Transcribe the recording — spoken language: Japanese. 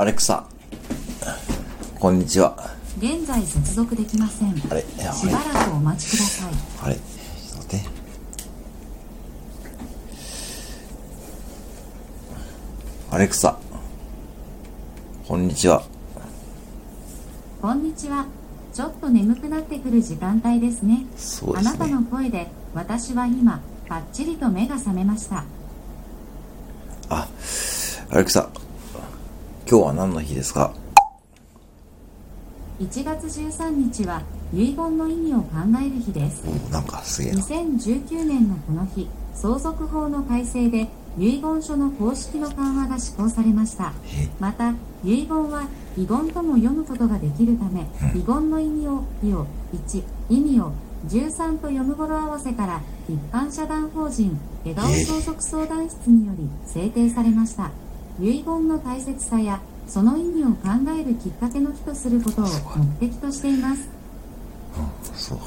アレクサ。こんにちは。現在接続できません。しあればらくお待ちください。あれ。ちょっと待って。アレクサ。こんにちは。こんにちは。ちょっと眠くなってくる時間帯ですね。そうですね。あなたの声で私は今パッチリと目が覚めました。あアレクサ今日は何の日ですか？1月13日は遺言の意味を考える日です。おなんかすげえな。2019年のこの日相続法の改正で遺言書の公式の緩和が施行されました。え？また遺言は遺言とも読むことができるため遺言の意味を意を1意味を13と読む語呂合わせから一般社団法人笑顔相続相談室により制定されました遺言の大切さやその意味を考えるきっかけの日とすることを目的としています。そう